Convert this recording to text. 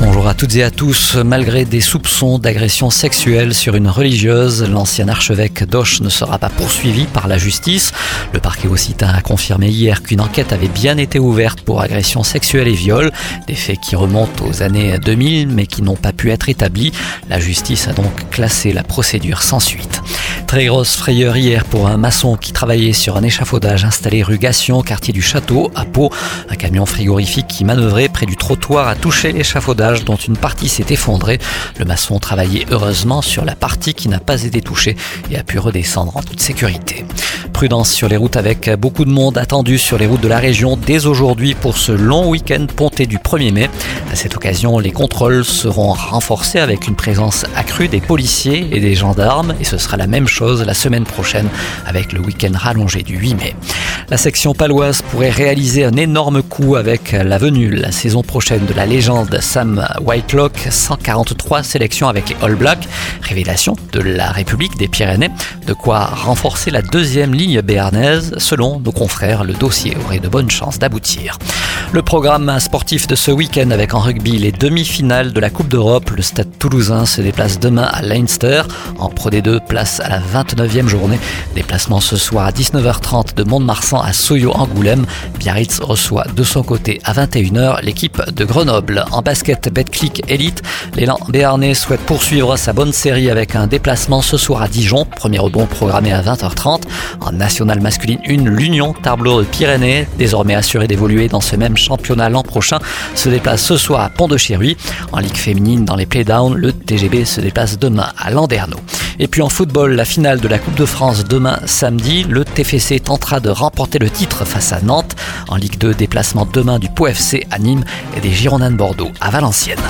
Bonjour à toutes et à tous. Malgré des soupçons d'agression sexuelle sur une religieuse, l'ancien archevêque d'Auch ne sera pas poursuivi par la justice. Le parquet occitan a confirmé hier qu'une enquête avait bien été ouverte pour agression sexuelle et viol, des faits qui remontent aux années 2000 mais qui n'ont pas pu être établis. La justice a donc classé la procédure sans suite. Très grosse frayeur hier pour un maçon qui travaillait sur un échafaudage installé rue Gassion, quartier du Château, à Pau. Un camion frigorifique qui manœuvrait près du trottoir a touché l'échafaudage dont une partie s'est effondrée. Le maçon travaillait heureusement sur la partie qui n'a pas été touchée et a pu redescendre en toute sécurité. Prudence sur les routes avec beaucoup de monde attendu sur les routes de la région dès aujourd'hui pour ce long week-end ponté du 1er mai. À cette occasion, les contrôles seront renforcés avec une présence accrue des policiers et des gendarmes et ce sera la même chose la semaine prochaine avec le week-end rallongé du 8 mai. La section paloise pourrait réaliser un énorme coup avec la venue la saison prochaine de la légende Sam Whitelock, 143 sélections avec les All Blacks, révélation de la République des Pyrénées, de quoi renforcer la deuxième ligne béarnaise. Selon nos confrères, le dossier aurait de bonnes chances d'aboutir. Le programme sportif de ce week-end avec en rugby les demi-finales de la Coupe d'Europe. Le stade toulousain se déplace demain à Leinster. En Pro D2, place à la 29e journée. Déplacement ce soir à 19h30 de Mont-de-Marsan à Soyo-Angoulême. Biarritz reçoit de son côté à 21h l'équipe de Grenoble. En basket Betclic Elite, l'élan béarnais souhaite poursuivre sa bonne série avec un déplacement ce soir à Dijon. Premier rebond programmé à 20h30. En nationale masculine 1, l'Union Tableau de Pyrénées, désormais assuré d'évoluer dans ce même championnat l'an prochain, se déplace ce soir à Pont-de-Chéruy. En Ligue féminine, dans les playdowns, le TGB se déplace demain à Landerneau. Et puis en football, la finale de la Coupe de France demain samedi, le TFC tentera de remporter le titre face à Nantes. En Ligue 2, déplacement demain du Pau FC à Nîmes et des Girondins de Bordeaux à Valenciennes.